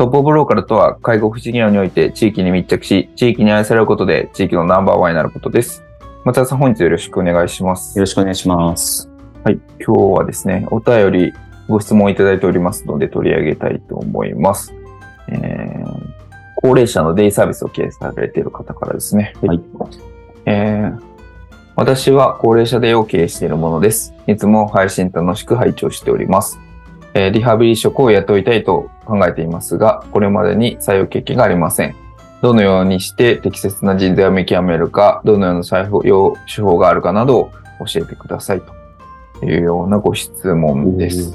トップオブローカルとは、介護福祉業において地域に密着し、地域に愛されることで地域のナンバーワンになることです。松田さん、本日よろしくお願いします。よろしくお願いします。はい、今日はですね、お便り、ご質問いただいておりますので取り上げたいと思います。えー、高齢者のデイサービスを経営されている方からですね。はい。えー、私は高齢者デイを経営しているものです。いつも配信楽しく拝聴しております。えー、リハビリ職を雇いたいと考えていますが、これまでに採用経験がありません。どのようにして適切な人材を見極めるか、どのような採用手法があるかなどを教えてくださいというようなご質問です。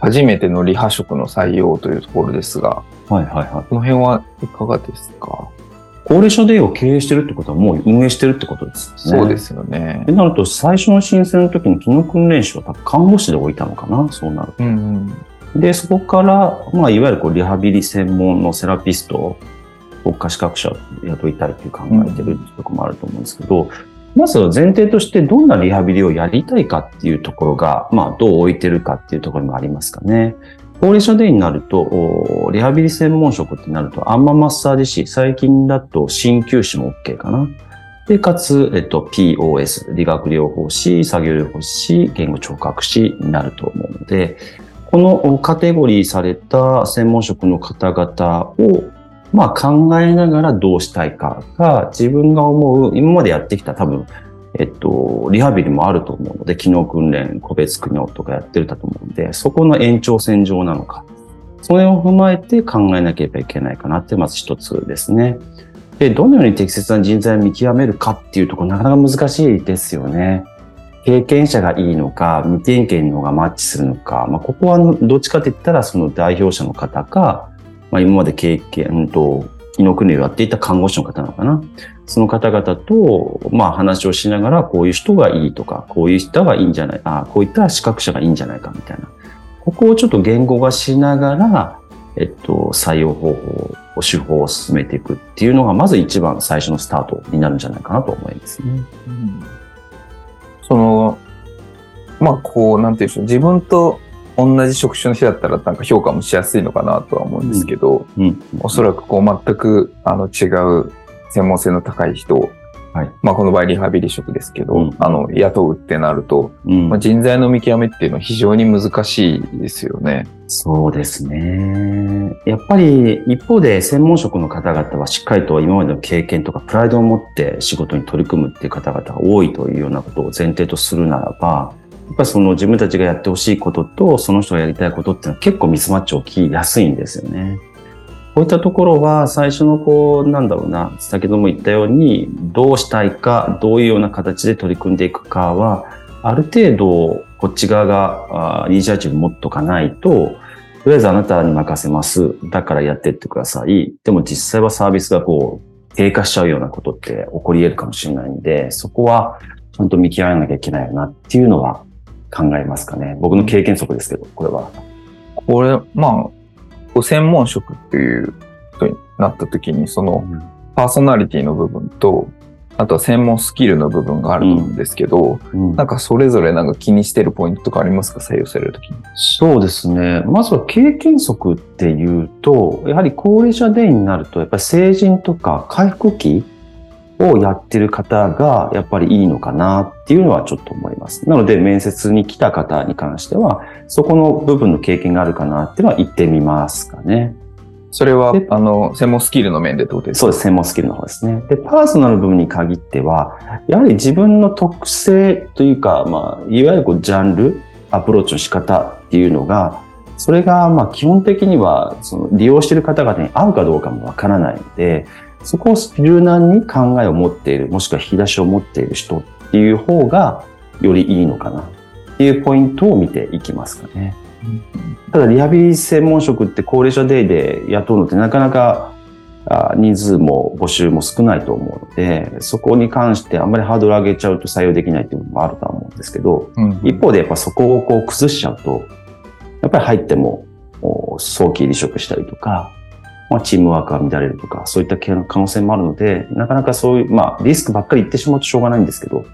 初めてのリハ職の採用というところですが、はいはいはい。この辺はいかがですか？高齢者デイを経営してるってことはもう運営してるってことですね。そうですよね。なると、最初の申請の時に機能訓練士は多分看護師で置いたのかなそうなると。うんうん、で、そこから、まあ、いわゆるこうリハビリ専門のセラピスト、国家資格者を雇いたいという考えてるところもあると思うんですけど、うん、まず前提としてどんなリハビリをやりたいかっていうところが、まあ、どう置いてるかっていうところもありますかね。高齢者デイになると、リハビリ専門職ってなると、アンママッサージ師、最近だと鍼灸師も OK かな。で、かつ、えっと、POS、理学療法士、作業療法士、言語聴覚士になると思うので、このカテゴリーされた専門職の方々を、まあ考えながらどうしたいかが、自分が思う、今までやってきた多分、えっと、リハビリもあると思うので、機能訓練、個別機能とかやってるだと思うんで、そこの延長線上なのか。それを踏まえて考えなければいけないかなって、まず一つですね。で、どのように適切な人材を見極めるかっていうところ、なかなか難しいですよね。経験者がいいのか、未経験の方がマッチするのか、まあ、ここはどっちかって言ったら、その代表者の方か、まあ、今まで経験と、機能訓練をやっていた看護師の方なのかな。その方々と、まあ話をしながら、こういう人がいいとか、こういう人がいいんじゃない、あこういった資格者がいいんじゃないかみたいな。ここをちょっと言語化しながら、えっと、採用方法、手法を進めていくっていうのが、まず一番最初のスタートになるんじゃないかなと思いますね。うん、その、まあ、こう、なんていうんでしょう、自分と同じ職種の人だったらなんか評価もしやすいのかなとは思うんですけど、うん。うん、おそらくこう全くあの違う専門性の高い人を、はい、まあこの場合リハビリ職ですけど、うん、あの雇うってなると、うん、まあ、人材の見極めっていうのは非常に難しいですよね。そうですね。やっぱり一方で専門職の方々はしっかりと今までの経験とかプライドを持って仕事に取り組むっていう方々が多いというようなことを前提とするならば、やっぱその自分たちがやってほしいこととその人がやりたいことっていうのは結構ミスマッチ起きやすいんですよね。こういったところは最初のこう、なんだろうな、先ほども言ったように、どうしたいか、どういうような形で取り組んでいくかは、ある程度、こっち側がイニシアチブ持っとかないと、とりあえずあなたに任せます。だからやってってください。でも実際はサービスがこう、低下しちゃうようなことって起こり得るかもしれないんで、そこはちゃんと見極めなきゃいけないよなっていうのは考えますかね。僕の経験則ですけど、これは。これ、まあ、専門職っていうことになった時に、その、パーソナリティの部分と、あとは専門スキルの部分があると思うんですけど、うんうん、なんかそれぞれなんか気にしてるポイントとかありますか？採用されるときに。そうですね。まずは経験則っていうと、やはり高齢者デイになると、やっぱり成人とか回復期をやってる方がやっぱりいいのかなっていうのはちょっと思います。なので面接に来た方に関しては、そこの部分の経験があるかなっていうのは言ってみますかね。それは、あの、専門スキルの面でってことですか？そうです、専門スキルの方ですね。で、パーソナル部分に限っては、やはり自分の特性というか、まあ、いわゆるこうジャンル、アプローチの仕方っていうのが、それが、まあ、基本的には、その、利用している方々に合うかどうかもわからないので、そこを柔軟に考えを持っている、もしくは引き出しを持っている人っていう方が、よりいいのかなっていうポイントを見ていきますかね。ただ、リハビリ専門職って高齢者デイで雇うのってなかなか人数も募集も少ないと思うので、そこに関してあんまりハードル上げちゃうと採用できないっていうのもあるとは思うんですけど、うん、一方でやっぱそこをこう崩しちゃうと、やっぱり入っても早期離職したりとか、まあ、チームワークが乱れるとか、そういった可能性もあるので、なかなかそういう、まあ、リスクばっかり言ってしまうとしょうがないんですけど、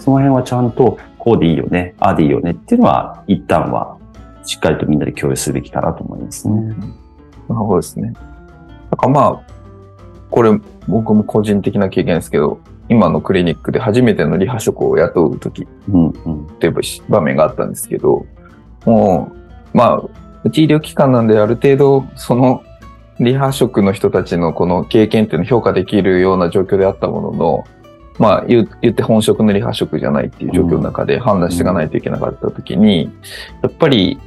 その辺はちゃんと、こうでいいよね、ああでいいよねっていうのは、一旦は、しっかりとみんなで共有すべきかなと思いますね。なるほどですね。なんかまあ、これ、僕も個人的な経験ですけど、今のクリニックで初めてのリハ職を雇うとき、うんうん、っていう場面があったんですけど、もう、まあ、うち医療機関なんである程度、そのリハ職の人たちのこの経験っていうのを評価できるような状況であったものの、まあ言って本職のリハ職じゃないっていう状況の中で判断していかないといけなかった時に、やっぱり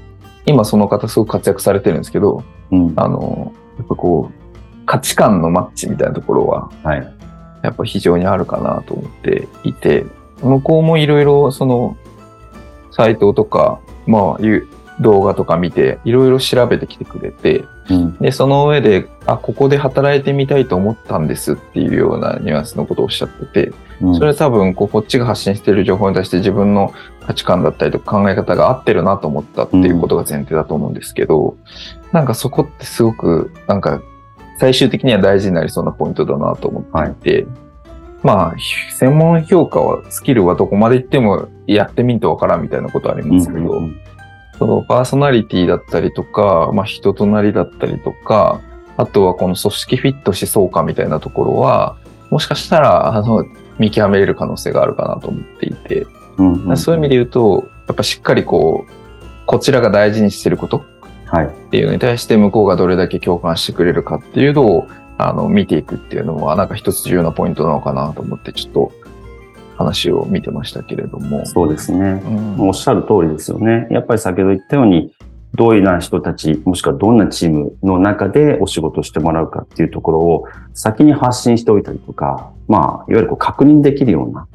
今その方すごく活躍されてるんですけど、うん、あの、やっぱこう、価値観のマッチみたいなところは、はい、やっぱ非常にあるかなと思っていて、向こうもいろいろその、サイトとか、まあ、動画とか見て、いろいろ調べてきてくれて、うん、で、その上で、あ、ここで働いてみたいと思ったんですっていうようなニュアンスのことをおっしゃってて、うん、それは多分、こう、こっちが発信している情報に対して自分の価値観だったりとか考え方が合ってるなと思ったっていうことが前提だと思うんですけど、うん、なんかそこってすごく、なんか、最終的には大事になりそうなポイントだなと思っていて、はい、まあ、専門評価は、スキルはどこまで行ってもやってみんとわからんみたいなことありますけど、うんそのパーソナリティだったりとか、まあ、人となりだったりとか、あとはこの組織フィットしそうかみたいなところは、もしかしたら、あの、見極めれる可能性があるかなと思っていて、うんうん、そういう意味で言うと、やっぱしっかりこう、こちらが大事にしてることっていうのに対して向こうがどれだけ共感してくれるかっていうのを、あの、見ていくっていうのは、なんか一つ重要なポイントなのかなと思って、ちょっと話を見てましたけれども。そうですね。うん、おっしゃる通りですよね。やっぱり先ほど言ったように、どういうな人たち、もしくはどんなチームの中でお仕事をしてもらうかっていうところを先に発信しておいたりとか、まあ、いわゆるこう確認できるような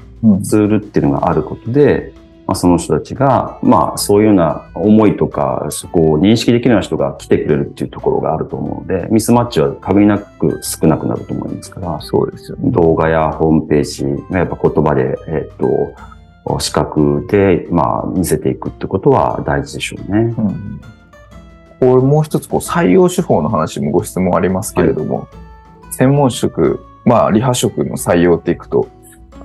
ツールっていうのがあることで、まあ、その人たちが、まあ、そういうような思いとか、そこを認識できるような人が来てくれるっていうところがあると思うので、ミスマッチは限りなく少なくなると思いますから、そうですよね。動画やホームページ、やっぱ言葉で、えっ、と、視覚で、まあ、見せていくってことは大事でしょうね。うん、これもう一つ、こう、採用手法の話もご質問ありますけれども、はい、専門職、まあ、リハ職の採用っていくと、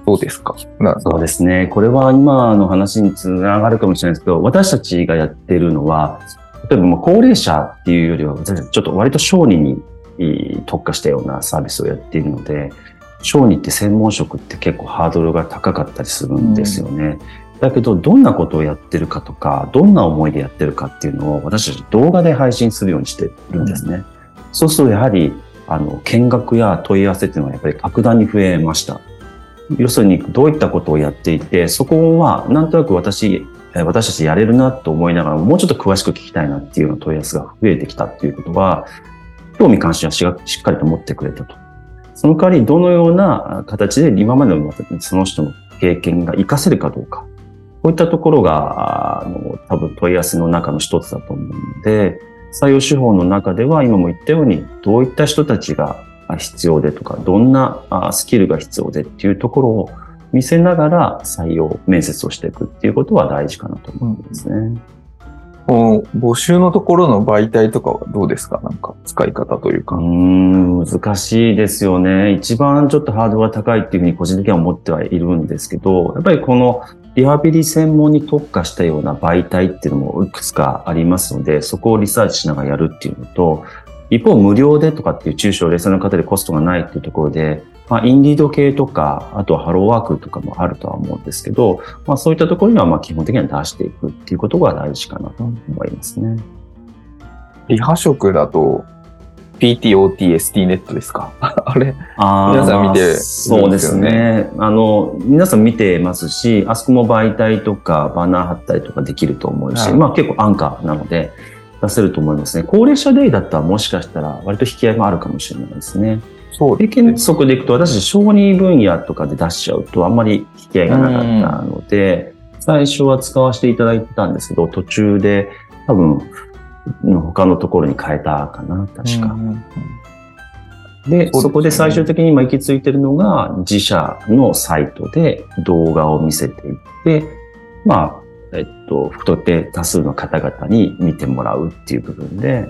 どうですか？そうですね。これは今の話につながるかもしれないですけど、私たちがやってるのは、例えばもう高齢者っていうよりは、ちょっと割と小児に特化したようなサービスをやっているので、小児って専門職って結構ハードルが高かったりするんですよね。うん、だけど、どんなことをやってるかとか、どんな思いでやってるかっていうのを私たち動画で配信するようにしてるんですね。うん、そうするとやはり、あの、見学や問い合わせっていうのはやっぱり格段に増えました。要するにどういったことをやっていて、そこはなんとなく私、私たちやれるなと思いながら、もうちょっと詳しく聞きたいなっていうような問い合わせが増えてきたっていうことは、興味関心はしっかりと持ってくれたと。その代わり、どのような形で今までのその人の経験が活かせるかどうか。こういったところが、あの、多分問い合わせの中の一つだと思うので、採用手法の中では今も言ったように、どういった人たちが必要でとか、どんなスキルが必要でっていうところを見せながら採用面接をしていくっていうことは大事かなと思うんですね。うんこの募集のところの媒体とかはどうですか？なんか使い方というか。うん、難しいですよね。一番ちょっとハードルが高いっていうふうに個人的には思ってはいるんですけど、やっぱりこのリハビリ専門に特化したような媒体っていうのもいくつかありますので、そこをリサーチしながらやるっていうのと、一方、無料でとかっていう中小零細の方でコストがないっていうところで、まあ、インディード系とか、あとはハローワークとかもあるとは思うんですけど、まあ、そういったところにはまあ基本的には出していくっていうことが大事かなと思いますね。リハ職だと、PT、OT、ST ネットですか？あれ？あ皆さん見てるんそうですね。あの、皆さん見てますし、あそこも媒体とかバナー貼ったりとかできると思うし、はいまあ結構安価なので出せると思いますね。高齢者デイだったらもしかしたら割と引き合いもあるかもしれないですね。そう経験則でいくと私、小児分野とかで出しちゃうとあんまり引き合いがなかったので、最初は使わせていただいてたんですけど、途中で多分、他のところに変えたかな、確か。で、ねそこで最終的に今行き着いてるのが、自社のサイトで動画を見せていって、まあ、えっと、不特定多数の方々に見てもらうっていう部分で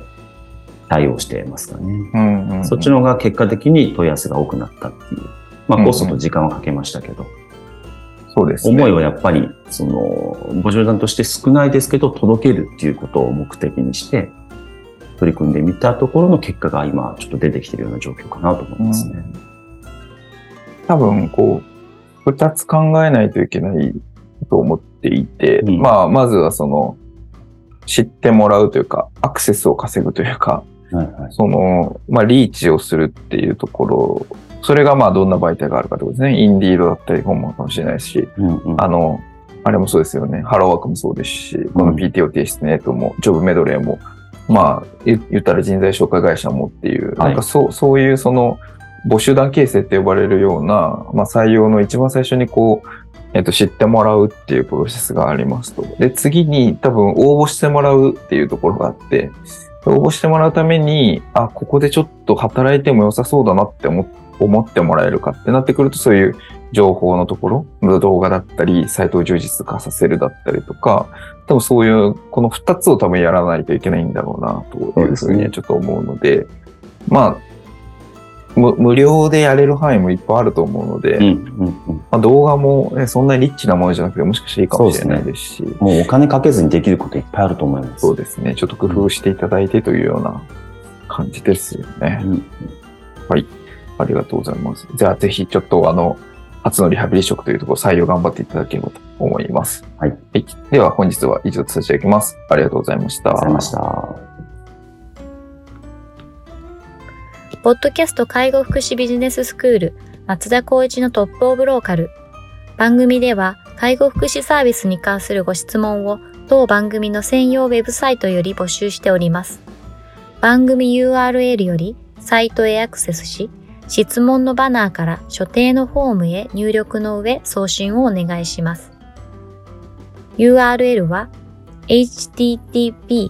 対応していますかね。うんうんうんそっちの方が結果的に問い合わせが多くなったっていう。まあ、うんうんコストと時間はかけましたけど、そうですね。思いはやっぱり、その、ご集団として少ないですけど、届けるっていうことを目的にして、取り組んでみたところの結果が今、ちょっと出てきてるような状況かなと思いますね。多分、こう、二つ考えないといけないと思っていて、うんまあ、まずはその、知ってもらうというか、アクセスを稼ぐというか、はいはい。その、まあ、リーチをするっていうところ、それがまあ、どんな媒体があるかってことですね。インディードだったり、本もかもしれないし、うんうんあの、あれもそうですよね。ハローワークもそうですし、この PTO 提出ネットも、ジョブメドレーも、まあ、言言ったら人材紹介会社もっていう、はいなんかそう、そういうその、募集団形成って呼ばれるような、まあ採用の一番最初にこう、えっと、知ってもらうっていうプロセスがありますと。で、次に多分応募してもらうっていうところがあって、応募してもらうために、あ、ここでちょっと働いても良さそうだなって思ってもらえるかってなってくると、そういう情報のところ、動画だったり、サイトを充実化させるだったりとか、多分そういう、この二つを多分やらないといけないんだろうな、というふうにちょっと思うので、まあ、無無料でやれる範囲もいっぱいあると思うので、うんうんうんまあ、動画も、ね、そんなにリッチなものじゃなくて、もしかしていいかもしれないですし、もうお金かけずにできることいっぱいあると思います。そうですね、ちょっと工夫していただいてというような感じですよね。うんありがとうございます。じゃあ、ぜひちょっとあの、初のリハビリ職というところ採用頑張っていただければと思います。はい。では、本日は以上とさせていただきます。ありがとうございました。ありがとうございました。ポッドキャスト介護福祉ビジネススクール松田光一のトップオブローカル。番組では介護福祉サービスに関するご質問を当番組の専用ウェブサイトより募集しております。番組 URL よりサイトへアクセスし、質問のバナーから所定のフォームへ入力の上送信をお願いします。URL は http